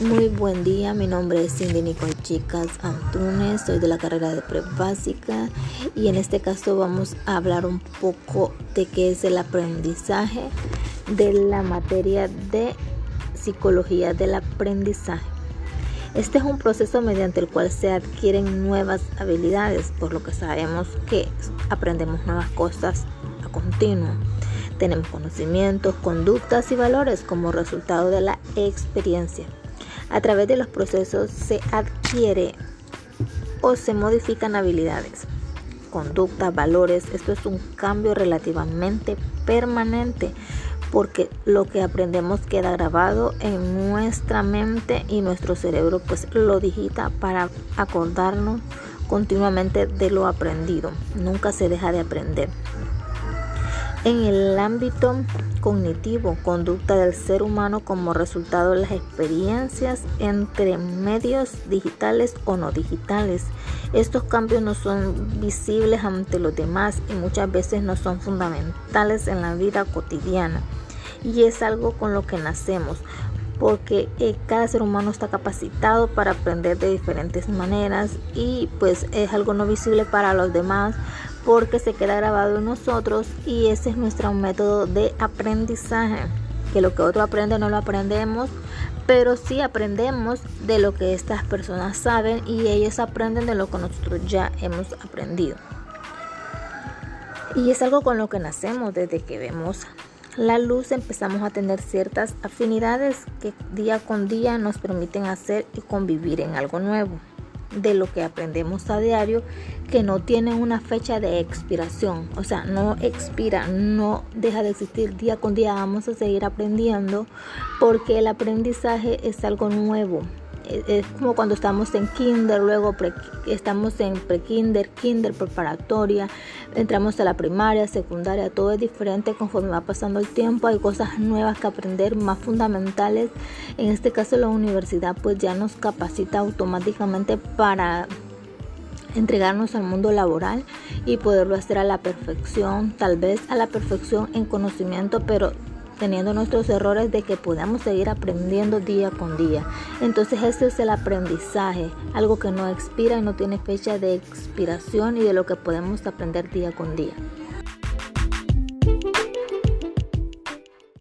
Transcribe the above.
Muy buen día, mi nombre es Cindy Nicole Chicas Antunes, soy de la carrera de Pre-Básica y en este caso vamos a hablar un poco de qué es el aprendizaje de la materia de psicología del aprendizaje. Este es un proceso mediante el cual se adquieren nuevas habilidades, por lo que sabemos que aprendemos nuevas cosas a continuo. Tenemos conocimientos, conductas y valores como resultado de la experiencia. A través de los procesos se adquiere o se modifican habilidades, conductas, valores. Esto es un cambio relativamente permanente porque lo que aprendemos queda grabado en nuestra mente y nuestro cerebro pues lo digita para acordarnos continuamente de lo aprendido. Nunca se deja de aprender. En el ámbito cognitivo, conducta del ser humano como resultado de las experiencias entre medios digitales o no digitales. Estos cambios no son visibles ante los demás y muchas veces no son fundamentales en la vida cotidiana. Y es algo con lo que nacemos porque eh, cada ser humano está capacitado para aprender de diferentes maneras y pues es algo no visible para los demás porque se queda grabado en nosotros y ese es nuestro método de aprendizaje. Que lo que otro aprende no lo aprendemos, pero sí aprendemos de lo que estas personas saben y ellos aprenden de lo que nosotros ya hemos aprendido. Y es algo con lo que nacemos desde que vemos la luz empezamos a tener ciertas afinidades que día con día nos permiten hacer y convivir en algo nuevo de lo que aprendemos a diario que no tiene una fecha de expiración, o sea, no expira, no deja de existir. Día con día, vamos a seguir aprendiendo porque el aprendizaje es algo nuevo, es como cuando estamos en kinder, luego estamos en pre-kinder, kinder preparatoria, entramos a la primaria, secundaria, todo es diferente conforme va pasando el tiempo, hay cosas nuevas que aprender, más fundamentales. En este caso la universidad pues ya nos capacita automáticamente para entregarnos al mundo laboral y poderlo hacer a la perfección, tal vez a la perfección en conocimiento, pero teniendo nuestros errores de que podamos seguir aprendiendo día con día. Entonces ese es el aprendizaje, algo que no expira y no tiene fecha de expiración y de lo que podemos aprender día con día.